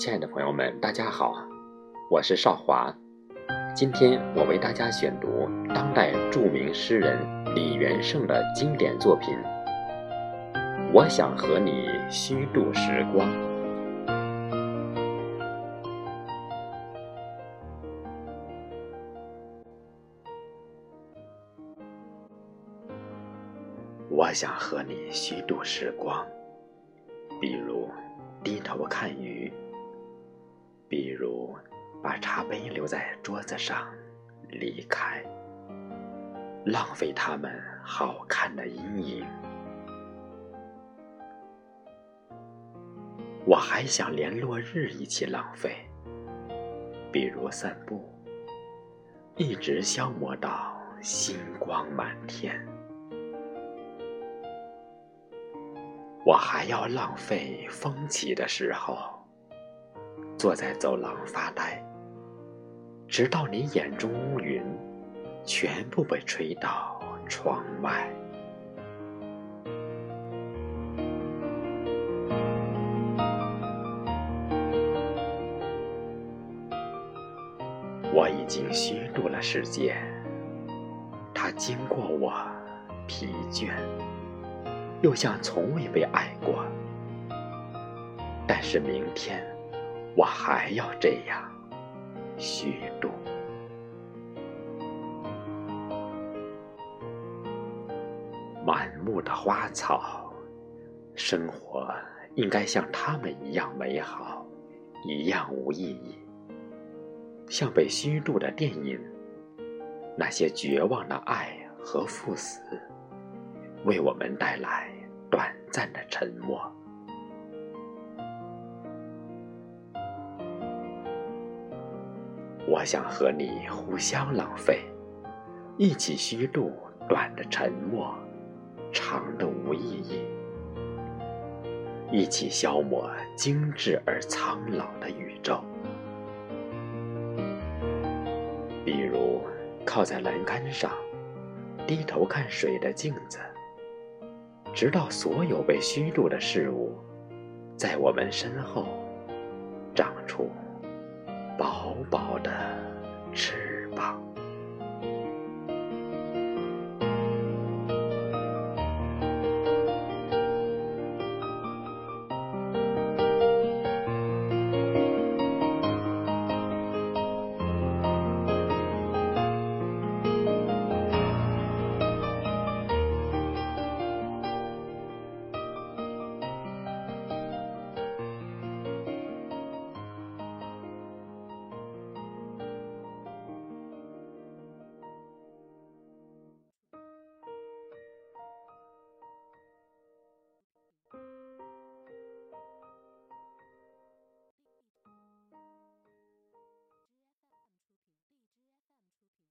亲爱的朋友们，大家好，我是少华。今天我为大家选读当代著名诗人李元盛的经典作品《我想和你虚度时光》。我想和你虚度时光，比如低头看鱼，比如把茶杯留在桌子上离开，浪费他们好看的阴影。我还想连落日一起浪费，比如散步，一直消磨到星光满天。我还要浪费风起的时候，坐在走廊发呆，直到你眼中乌云全部被吹到窗外。我已经虚度了时间，它经过我疲倦。又像从未被爱过，但是明天我还要这样虚度。满目的花草，生活应该像他们一样美好，一样无意义。像被虚度的电影，那些绝望的爱和赴死。为我们带来短暂的沉默。我想和你互相浪费，一起虚度短的沉默，长的无意义，一起消磨精致而苍老的宇宙。比如，靠在栏杆上，低头看水的镜子。直到所有被虚度的事物，在我们身后长出薄薄的。